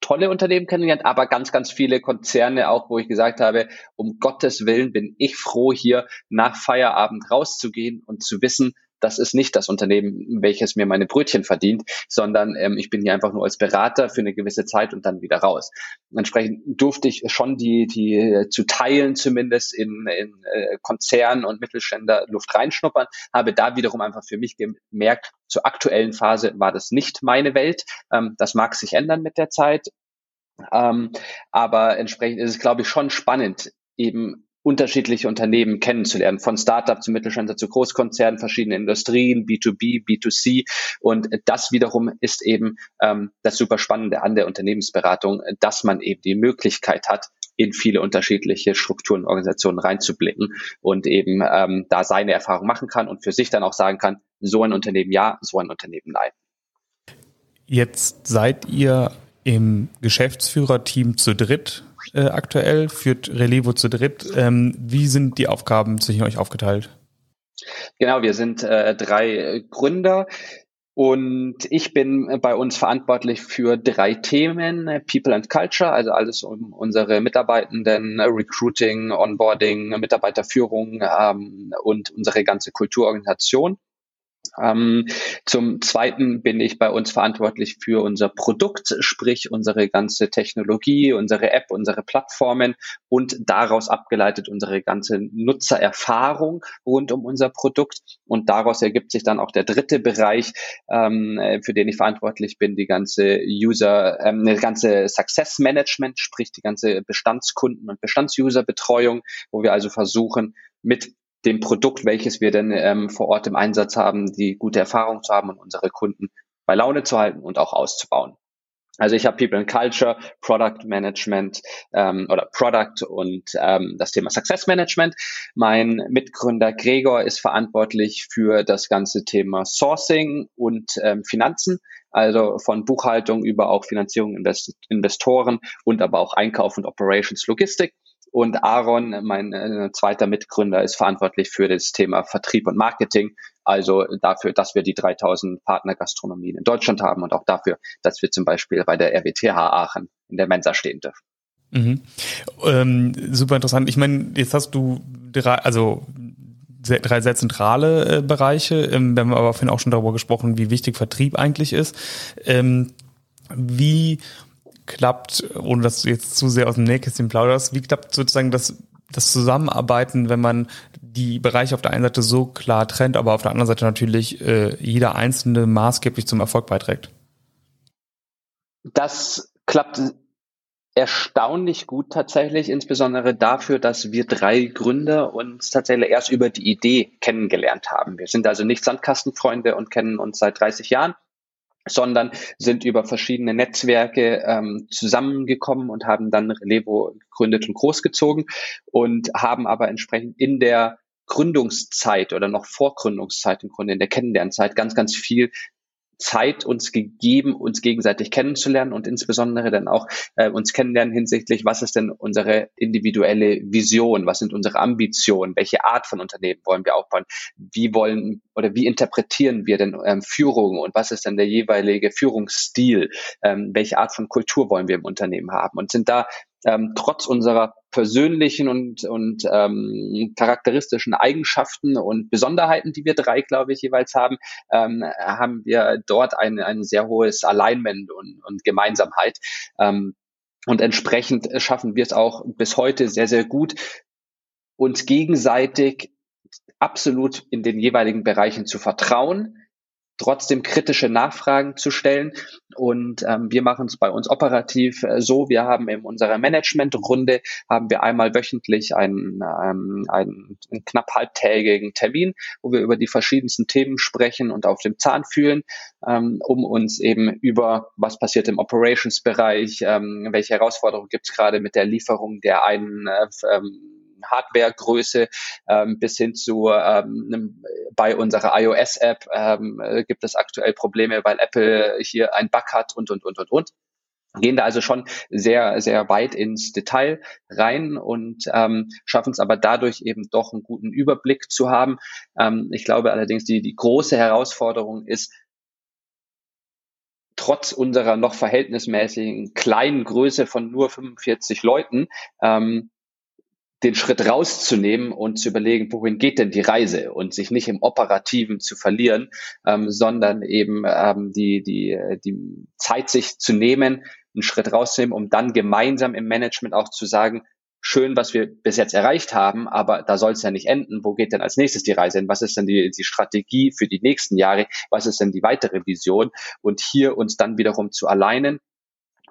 tolle Unternehmen kennengelernt, aber ganz, ganz viele Konzerne auch, wo ich gesagt habe, um Gottes Willen bin ich froh, hier nach Feierabend rauszugehen und zu wissen, das ist nicht das Unternehmen, welches mir meine Brötchen verdient, sondern ähm, ich bin hier einfach nur als Berater für eine gewisse Zeit und dann wieder raus. Entsprechend durfte ich schon die, die äh, zu teilen zumindest in, in äh, Konzernen und Mittelständler Luft reinschnuppern, habe da wiederum einfach für mich gemerkt, zur aktuellen Phase war das nicht meine Welt. Ähm, das mag sich ändern mit der Zeit. Ähm, aber entsprechend ist es, glaube ich, schon spannend, eben unterschiedliche Unternehmen kennenzulernen, von Startup zu Mittelständler zu Großkonzernen, verschiedene Industrien, B2B, B2C. Und das wiederum ist eben ähm, das super Spannende an der Unternehmensberatung, dass man eben die Möglichkeit hat, in viele unterschiedliche Strukturen und Organisationen reinzublicken und eben ähm, da seine Erfahrung machen kann und für sich dann auch sagen kann, so ein Unternehmen ja, so ein Unternehmen nein. Jetzt seid ihr im Geschäftsführerteam zu dritt äh, aktuell, führt Relevo zu dritt. Ähm, wie sind die Aufgaben zwischen euch aufgeteilt? Genau, wir sind äh, drei Gründer. Und ich bin bei uns verantwortlich für drei Themen, People and Culture, also alles um unsere Mitarbeitenden, Recruiting, Onboarding, Mitarbeiterführung ähm, und unsere ganze Kulturorganisation. Ähm, zum Zweiten bin ich bei uns verantwortlich für unser Produkt, sprich unsere ganze Technologie, unsere App, unsere Plattformen und daraus abgeleitet unsere ganze Nutzererfahrung rund um unser Produkt. Und daraus ergibt sich dann auch der dritte Bereich, ähm, für den ich verantwortlich bin, die ganze User, ähm, die ganze Success Management, sprich die ganze Bestandskunden- und Bestandsuser-Betreuung, wo wir also versuchen, mit dem Produkt, welches wir denn ähm, vor Ort im Einsatz haben, die gute Erfahrung zu haben und unsere Kunden bei Laune zu halten und auch auszubauen. Also ich habe People and Culture, Product Management ähm, oder Product und ähm, das Thema Success Management. Mein Mitgründer Gregor ist verantwortlich für das ganze Thema Sourcing und ähm, Finanzen, also von Buchhaltung über auch Finanzierung, Invest Investoren und aber auch Einkauf und Operations Logistik. Und Aaron, mein äh, zweiter Mitgründer, ist verantwortlich für das Thema Vertrieb und Marketing. Also dafür, dass wir die 3000 Partnergastronomien in Deutschland haben und auch dafür, dass wir zum Beispiel bei der RWTH Aachen in der Mensa stehen dürfen. Mhm. Ähm, super interessant. Ich meine, jetzt hast du drei, also drei sehr zentrale äh, Bereiche. Ähm, wir haben aber vorhin auch schon darüber gesprochen, wie wichtig Vertrieb eigentlich ist. Ähm, wie klappt, ohne dass du jetzt zu sehr aus dem Nähkästchen plauderst, wie klappt sozusagen das, das Zusammenarbeiten, wenn man die Bereiche auf der einen Seite so klar trennt, aber auf der anderen Seite natürlich äh, jeder einzelne maßgeblich zum Erfolg beiträgt? Das klappt erstaunlich gut tatsächlich, insbesondere dafür, dass wir drei Gründer uns tatsächlich erst über die Idee kennengelernt haben. Wir sind also nicht Sandkastenfreunde und kennen uns seit 30 Jahren, sondern sind über verschiedene Netzwerke ähm, zusammengekommen und haben dann Relevo gegründet und großgezogen und haben aber entsprechend in der Gründungszeit oder noch vor Gründungszeit im Grunde in der Kennenlernzeit ganz, ganz viel Zeit uns gegeben, uns gegenseitig kennenzulernen und insbesondere dann auch äh, uns kennenlernen hinsichtlich, was ist denn unsere individuelle Vision, was sind unsere Ambitionen, welche Art von Unternehmen wollen wir aufbauen, wie wollen oder wie interpretieren wir denn ähm, Führung? Und was ist denn der jeweilige Führungsstil, ähm, welche Art von Kultur wollen wir im Unternehmen haben? Und sind da ähm, trotz unserer persönlichen und, und ähm, charakteristischen Eigenschaften und Besonderheiten, die wir drei, glaube ich, jeweils haben, ähm, haben wir dort ein, ein sehr hohes Alignment und, und Gemeinsamkeit. Ähm, und entsprechend schaffen wir es auch bis heute sehr, sehr gut, uns gegenseitig absolut in den jeweiligen Bereichen zu vertrauen, trotzdem kritische Nachfragen zu stellen. Und ähm, wir machen es bei uns operativ äh, so. Wir haben in unserer Managementrunde haben wir einmal wöchentlich einen, ähm, einen, einen knapp halbtägigen Termin, wo wir über die verschiedensten Themen sprechen und auf dem Zahn fühlen, ähm, um uns eben über was passiert im Operations-Bereich, ähm, welche Herausforderungen gibt es gerade mit der Lieferung der einen äh, ähm, Hardwaregröße ähm, bis hin zu ähm, bei unserer iOS-App ähm, äh, gibt es aktuell Probleme, weil Apple hier ein Bug hat und und und und und gehen da also schon sehr, sehr weit ins Detail rein und ähm, schaffen es aber dadurch eben doch einen guten Überblick zu haben. Ähm, ich glaube allerdings, die, die große Herausforderung ist, trotz unserer noch verhältnismäßigen kleinen Größe von nur 45 Leuten, ähm, den Schritt rauszunehmen und zu überlegen, wohin geht denn die Reise und sich nicht im Operativen zu verlieren, ähm, sondern eben ähm, die, die, die Zeit sich zu nehmen, einen Schritt rauszunehmen, um dann gemeinsam im Management auch zu sagen, schön, was wir bis jetzt erreicht haben, aber da soll es ja nicht enden. Wo geht denn als nächstes die Reise hin? Was ist denn die, die Strategie für die nächsten Jahre? Was ist denn die weitere Vision? Und hier uns dann wiederum zu alleinen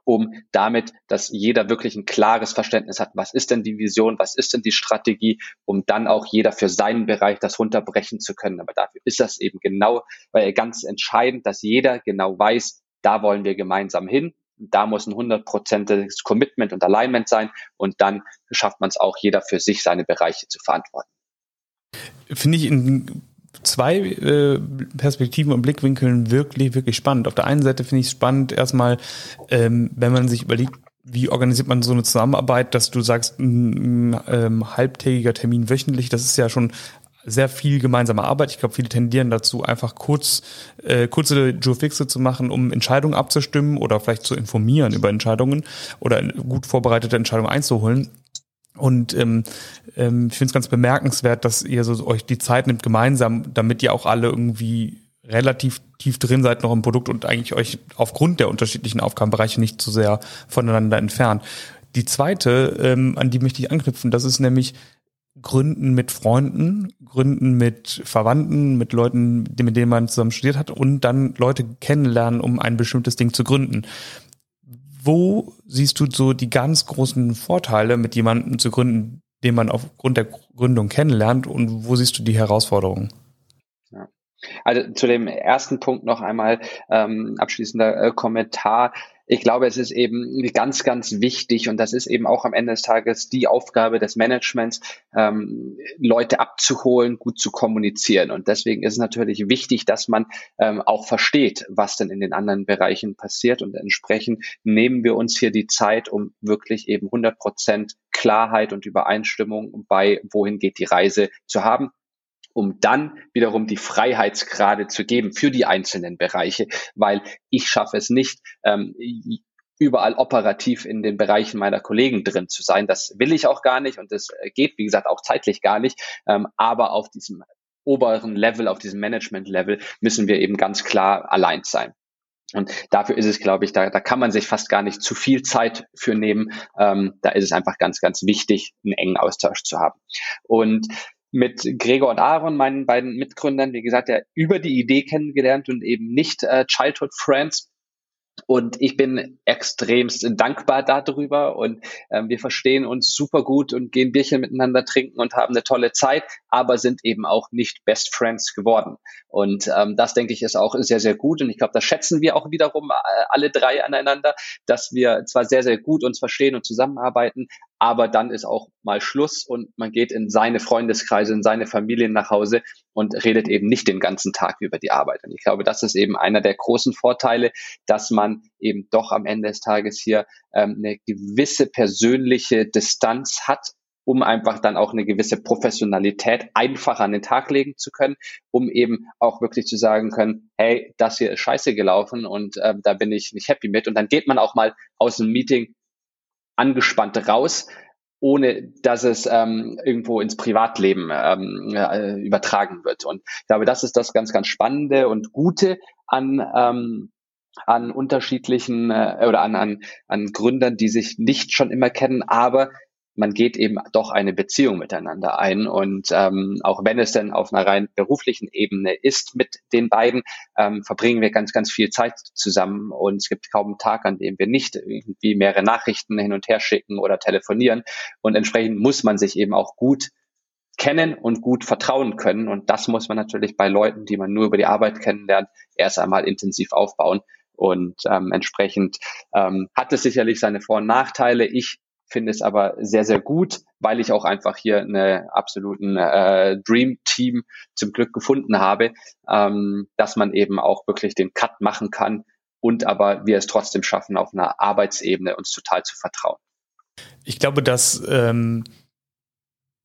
um damit, dass jeder wirklich ein klares Verständnis hat, was ist denn die Vision, was ist denn die Strategie, um dann auch jeder für seinen Bereich das runterbrechen zu können. Aber dafür ist das eben genau, weil ganz entscheidend, dass jeder genau weiß, da wollen wir gemeinsam hin. Da muss ein hundertprozentiges Commitment und Alignment sein und dann schafft man es auch, jeder für sich seine Bereiche zu verantworten. Finde ich in zwei äh, Perspektiven und Blickwinkeln wirklich, wirklich spannend. Auf der einen Seite finde ich es spannend, erstmal, ähm, wenn man sich überlegt, wie organisiert man so eine Zusammenarbeit, dass du sagst, ein, ein ähm, halbtägiger Termin wöchentlich, das ist ja schon sehr viel gemeinsame Arbeit. Ich glaube, viele tendieren dazu, einfach kurz äh, kurze Joe-Fixe zu machen, um Entscheidungen abzustimmen oder vielleicht zu informieren über Entscheidungen oder gut vorbereitete Entscheidungen einzuholen. Und ähm, ähm, ich finde es ganz bemerkenswert, dass ihr so euch die Zeit nimmt gemeinsam, damit ihr auch alle irgendwie relativ tief drin seid noch im Produkt und eigentlich euch aufgrund der unterschiedlichen Aufgabenbereiche nicht zu sehr voneinander entfernt. Die zweite, ähm, an die möchte ich anknüpfen, das ist nämlich Gründen mit Freunden, Gründen mit Verwandten, mit Leuten, mit denen man zusammen studiert hat und dann Leute kennenlernen, um ein bestimmtes Ding zu gründen. Wo siehst du so die ganz großen Vorteile, mit jemandem zu gründen, den man aufgrund der Gründung kennenlernt und wo siehst du die Herausforderungen? Ja. Also zu dem ersten Punkt noch einmal ähm, abschließender äh, Kommentar. Ich glaube, es ist eben ganz, ganz wichtig und das ist eben auch am Ende des Tages die Aufgabe des Managements, ähm, Leute abzuholen, gut zu kommunizieren. Und deswegen ist es natürlich wichtig, dass man ähm, auch versteht, was denn in den anderen Bereichen passiert. Und entsprechend nehmen wir uns hier die Zeit, um wirklich eben 100 Prozent Klarheit und Übereinstimmung bei, wohin geht die Reise zu haben um dann wiederum die Freiheitsgrade zu geben für die einzelnen Bereiche, weil ich schaffe es nicht, ähm, überall operativ in den Bereichen meiner Kollegen drin zu sein. Das will ich auch gar nicht und das geht, wie gesagt, auch zeitlich gar nicht. Ähm, aber auf diesem oberen Level, auf diesem Management-Level müssen wir eben ganz klar allein sein. Und dafür ist es, glaube ich, da, da kann man sich fast gar nicht zu viel Zeit für nehmen. Ähm, da ist es einfach ganz, ganz wichtig, einen engen Austausch zu haben. Und mit Gregor und Aaron, meinen beiden Mitgründern, wie gesagt, ja über die Idee kennengelernt und eben nicht äh, Childhood Friends. Und ich bin extremst dankbar darüber und äh, wir verstehen uns super gut und gehen Bierchen miteinander trinken und haben eine tolle Zeit, aber sind eben auch nicht Best Friends geworden. Und ähm, das, denke ich, ist auch sehr, sehr gut. Und ich glaube, das schätzen wir auch wiederum äh, alle drei aneinander, dass wir zwar sehr, sehr gut uns verstehen und zusammenarbeiten, aber dann ist auch mal Schluss und man geht in seine Freundeskreise, in seine Familien nach Hause und redet eben nicht den ganzen Tag über die Arbeit. Und ich glaube, das ist eben einer der großen Vorteile, dass man eben doch am Ende des Tages hier ähm, eine gewisse persönliche Distanz hat, um einfach dann auch eine gewisse Professionalität einfach an den Tag legen zu können, um eben auch wirklich zu sagen können, hey, das hier ist scheiße gelaufen und äh, da bin ich nicht happy mit. Und dann geht man auch mal aus dem Meeting angespannt raus, ohne dass es ähm, irgendwo ins Privatleben ähm, äh, übertragen wird. Und ich glaube, das ist das ganz, ganz Spannende und Gute an ähm, an unterschiedlichen äh, oder an, an, an Gründern, die sich nicht schon immer kennen, aber man geht eben doch eine Beziehung miteinander ein. Und ähm, auch wenn es denn auf einer rein beruflichen Ebene ist mit den beiden, ähm, verbringen wir ganz, ganz viel Zeit zusammen. Und es gibt kaum einen Tag, an dem wir nicht irgendwie mehrere Nachrichten hin und her schicken oder telefonieren. Und entsprechend muss man sich eben auch gut kennen und gut vertrauen können. Und das muss man natürlich bei Leuten, die man nur über die Arbeit kennenlernt, erst einmal intensiv aufbauen. Und ähm, entsprechend ähm, hat es sicherlich seine Vor- und Nachteile. Ich finde es aber sehr, sehr gut, weil ich auch einfach hier eine absoluten äh, Dream-Team zum Glück gefunden habe, ähm, dass man eben auch wirklich den Cut machen kann und aber wir es trotzdem schaffen, auf einer Arbeitsebene uns total zu vertrauen. Ich glaube, dass ähm,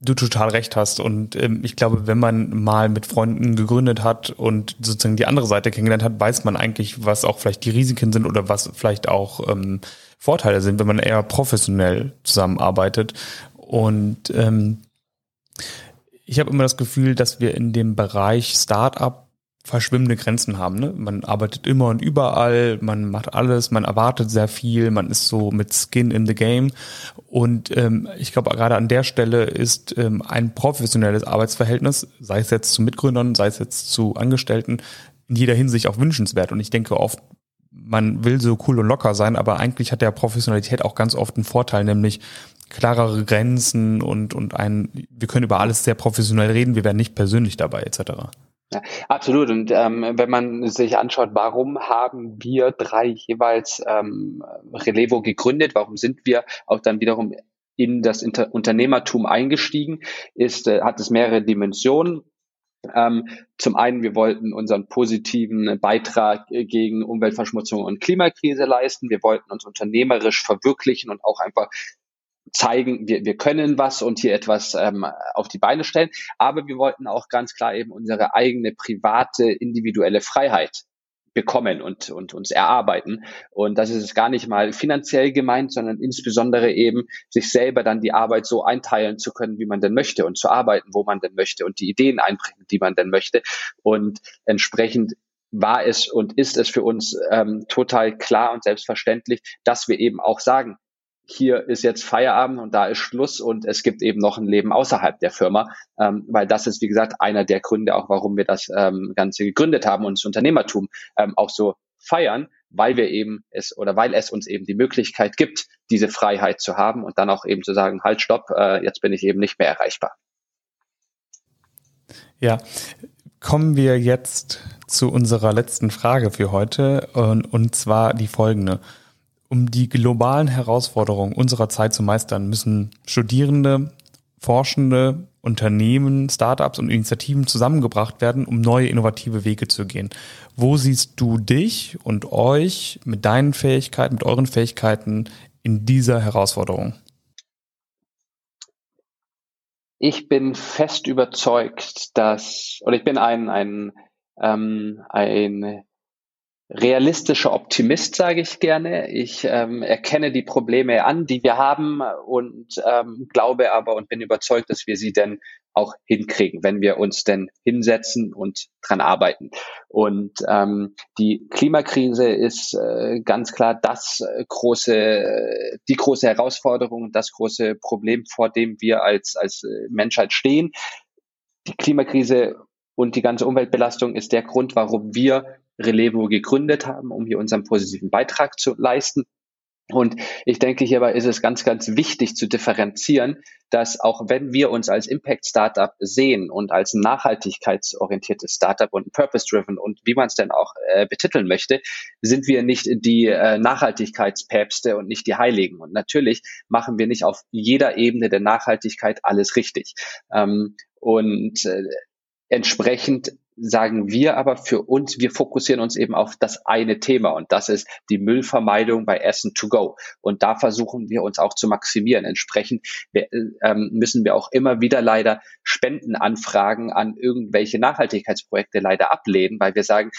du total recht hast. Und ähm, ich glaube, wenn man mal mit Freunden gegründet hat und sozusagen die andere Seite kennengelernt hat, weiß man eigentlich, was auch vielleicht die Risiken sind oder was vielleicht auch ähm, Vorteile sind, wenn man eher professionell zusammenarbeitet. Und ähm, ich habe immer das Gefühl, dass wir in dem Bereich Startup verschwimmende Grenzen haben. Ne? Man arbeitet immer und überall, man macht alles, man erwartet sehr viel, man ist so mit Skin in the Game. Und ähm, ich glaube, gerade an der Stelle ist ähm, ein professionelles Arbeitsverhältnis, sei es jetzt zu Mitgründern, sei es jetzt zu Angestellten, in jeder Hinsicht auch wünschenswert. Und ich denke oft man will so cool und locker sein, aber eigentlich hat der Professionalität auch ganz oft einen Vorteil, nämlich klarere Grenzen und, und ein, wir können über alles sehr professionell reden, wir werden nicht persönlich dabei, etc. Ja, absolut. Und ähm, wenn man sich anschaut, warum haben wir drei jeweils ähm, Relevo gegründet, warum sind wir auch dann wiederum in das Inter Unternehmertum eingestiegen, ist, äh, hat es mehrere Dimensionen. Ähm, zum einen, wir wollten unseren positiven Beitrag gegen Umweltverschmutzung und Klimakrise leisten. Wir wollten uns unternehmerisch verwirklichen und auch einfach zeigen, wir, wir können was und hier etwas ähm, auf die Beine stellen. Aber wir wollten auch ganz klar eben unsere eigene private, individuelle Freiheit bekommen und, und uns erarbeiten. Und das ist es gar nicht mal finanziell gemeint, sondern insbesondere eben sich selber dann die Arbeit so einteilen zu können, wie man denn möchte und zu arbeiten, wo man denn möchte und die Ideen einbringen, die man denn möchte. Und entsprechend war es und ist es für uns ähm, total klar und selbstverständlich, dass wir eben auch sagen, hier ist jetzt Feierabend und da ist Schluss und es gibt eben noch ein Leben außerhalb der Firma, ähm, weil das ist, wie gesagt, einer der Gründe auch, warum wir das ähm, Ganze gegründet haben und das Unternehmertum ähm, auch so feiern, weil wir eben es oder weil es uns eben die Möglichkeit gibt, diese Freiheit zu haben und dann auch eben zu sagen, halt, stopp, äh, jetzt bin ich eben nicht mehr erreichbar. Ja, kommen wir jetzt zu unserer letzten Frage für heute und, und zwar die folgende. Um die globalen Herausforderungen unserer Zeit zu meistern, müssen Studierende, Forschende, Unternehmen, Startups und Initiativen zusammengebracht werden, um neue innovative Wege zu gehen. Wo siehst du dich und euch mit deinen Fähigkeiten, mit euren Fähigkeiten in dieser Herausforderung? Ich bin fest überzeugt, dass, oder ich bin ein, ein, ähm, ein realistischer Optimist, sage ich gerne. Ich ähm, erkenne die Probleme an, die wir haben und ähm, glaube aber und bin überzeugt, dass wir sie denn auch hinkriegen, wenn wir uns denn hinsetzen und dran arbeiten. Und ähm, die Klimakrise ist äh, ganz klar das äh, große, die große Herausforderung und das große Problem, vor dem wir als als äh, Menschheit stehen. Die Klimakrise und die ganze Umweltbelastung ist der Grund, warum wir Relevo gegründet haben, um hier unseren positiven Beitrag zu leisten. Und ich denke, hierbei ist es ganz, ganz wichtig zu differenzieren, dass auch wenn wir uns als Impact Startup sehen und als nachhaltigkeitsorientiertes Startup und Purpose-Driven und wie man es denn auch äh, betiteln möchte, sind wir nicht die äh, Nachhaltigkeitspäpste und nicht die Heiligen. Und natürlich machen wir nicht auf jeder Ebene der Nachhaltigkeit alles richtig. Ähm, und äh, entsprechend sagen wir aber für uns, wir fokussieren uns eben auf das eine Thema und das ist die Müllvermeidung bei Essen to go. Und da versuchen wir uns auch zu maximieren. Entsprechend ähm, müssen wir auch immer wieder leider Spendenanfragen an irgendwelche Nachhaltigkeitsprojekte leider ablehnen, weil wir sagen,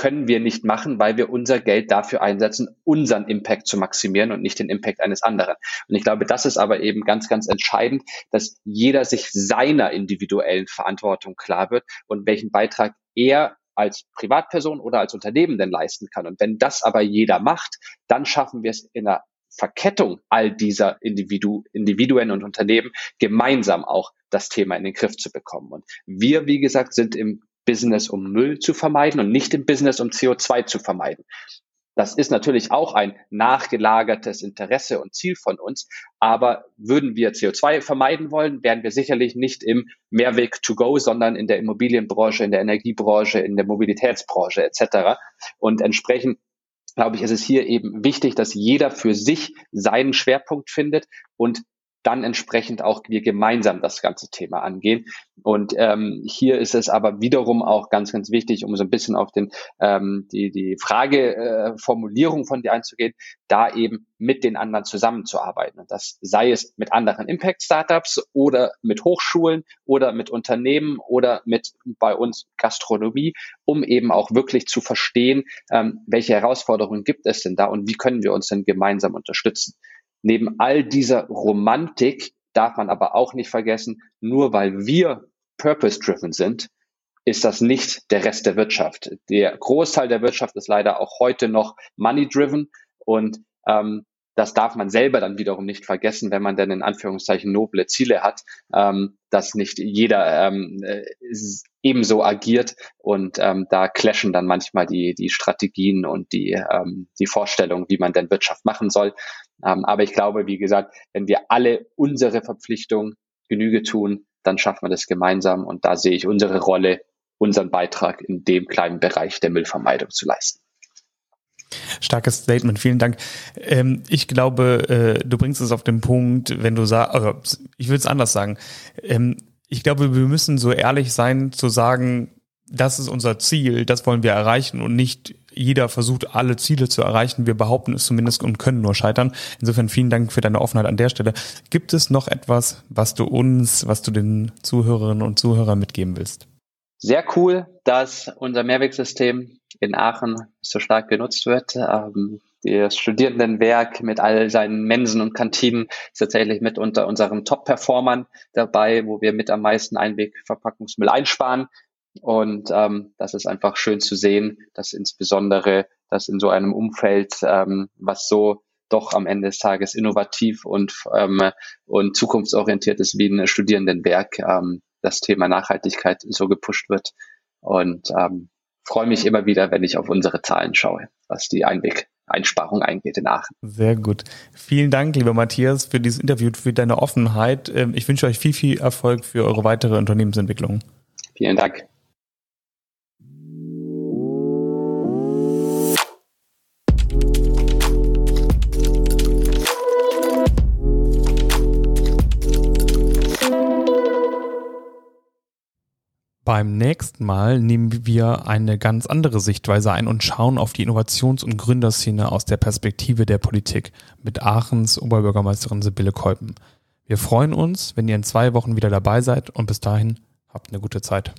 können wir nicht machen, weil wir unser Geld dafür einsetzen, unseren Impact zu maximieren und nicht den Impact eines anderen. Und ich glaube, das ist aber eben ganz, ganz entscheidend, dass jeder sich seiner individuellen Verantwortung klar wird und welchen Beitrag er als Privatperson oder als Unternehmen denn leisten kann. Und wenn das aber jeder macht, dann schaffen wir es in einer Verkettung all dieser Individu Individuen und Unternehmen gemeinsam auch das Thema in den Griff zu bekommen. Und wir, wie gesagt, sind im Business, um Müll zu vermeiden und nicht im Business, um CO2 zu vermeiden. Das ist natürlich auch ein nachgelagertes Interesse und Ziel von uns. Aber würden wir CO2 vermeiden wollen, wären wir sicherlich nicht im Mehrweg to go, sondern in der Immobilienbranche, in der Energiebranche, in der Mobilitätsbranche etc. Und entsprechend glaube ich, ist es hier eben wichtig, dass jeder für sich seinen Schwerpunkt findet und dann entsprechend auch wir gemeinsam das ganze Thema angehen. Und ähm, hier ist es aber wiederum auch ganz, ganz wichtig, um so ein bisschen auf den ähm, die die Frageformulierung äh, von dir einzugehen, da eben mit den anderen zusammenzuarbeiten. Und das sei es mit anderen Impact Startups oder mit Hochschulen oder mit Unternehmen oder mit bei uns Gastronomie, um eben auch wirklich zu verstehen, ähm, welche Herausforderungen gibt es denn da und wie können wir uns denn gemeinsam unterstützen. Neben all dieser Romantik darf man aber auch nicht vergessen, nur weil wir purpose-driven sind, ist das nicht der Rest der Wirtschaft. Der Großteil der Wirtschaft ist leider auch heute noch money-driven und ähm, das darf man selber dann wiederum nicht vergessen, wenn man dann in Anführungszeichen noble Ziele hat, ähm, dass nicht jeder ähm, äh, ebenso agiert und ähm, da clashen dann manchmal die, die Strategien und die, ähm, die Vorstellungen, wie man denn Wirtschaft machen soll. Ähm, aber ich glaube, wie gesagt, wenn wir alle unsere Verpflichtung Genüge tun, dann schaffen wir das gemeinsam und da sehe ich unsere Rolle, unseren Beitrag in dem kleinen Bereich der Müllvermeidung zu leisten. Starkes Statement, vielen Dank. Ähm, ich glaube, äh, du bringst es auf den Punkt, wenn du sagst, also ich würde es anders sagen. Ähm, ich glaube, wir müssen so ehrlich sein zu sagen, das ist unser Ziel, das wollen wir erreichen und nicht jeder versucht, alle Ziele zu erreichen. Wir behaupten es zumindest und können nur scheitern. Insofern vielen Dank für deine Offenheit an der Stelle. Gibt es noch etwas, was du uns, was du den Zuhörerinnen und Zuhörern mitgeben willst? Sehr cool, dass unser Mehrwegsystem in Aachen so stark genutzt wird. Ähm, das Studierendenwerk mit all seinen Mensen und Kantinen ist tatsächlich mit unter unseren Top-Performern dabei, wo wir mit am meisten Einwegverpackungsmüll einsparen. Und ähm, das ist einfach schön zu sehen, dass insbesondere das in so einem Umfeld, ähm, was so doch am Ende des Tages innovativ und, ähm, und zukunftsorientiert ist wie ein Studierendenwerk, ähm, das Thema Nachhaltigkeit so gepusht wird. Und ähm, freue mich immer wieder, wenn ich auf unsere Zahlen schaue, was die Einweg-Einsparung eingeht in Aachen. Sehr gut. Vielen Dank, lieber Matthias, für dieses Interview, für deine Offenheit. Ähm, ich wünsche euch viel, viel Erfolg für eure weitere Unternehmensentwicklung. Vielen Dank. Beim nächsten Mal nehmen wir eine ganz andere Sichtweise ein und schauen auf die Innovations- und Gründerszene aus der Perspektive der Politik mit Aachens Oberbürgermeisterin Sibylle Kolpen. Wir freuen uns, wenn ihr in zwei Wochen wieder dabei seid und bis dahin habt eine gute Zeit.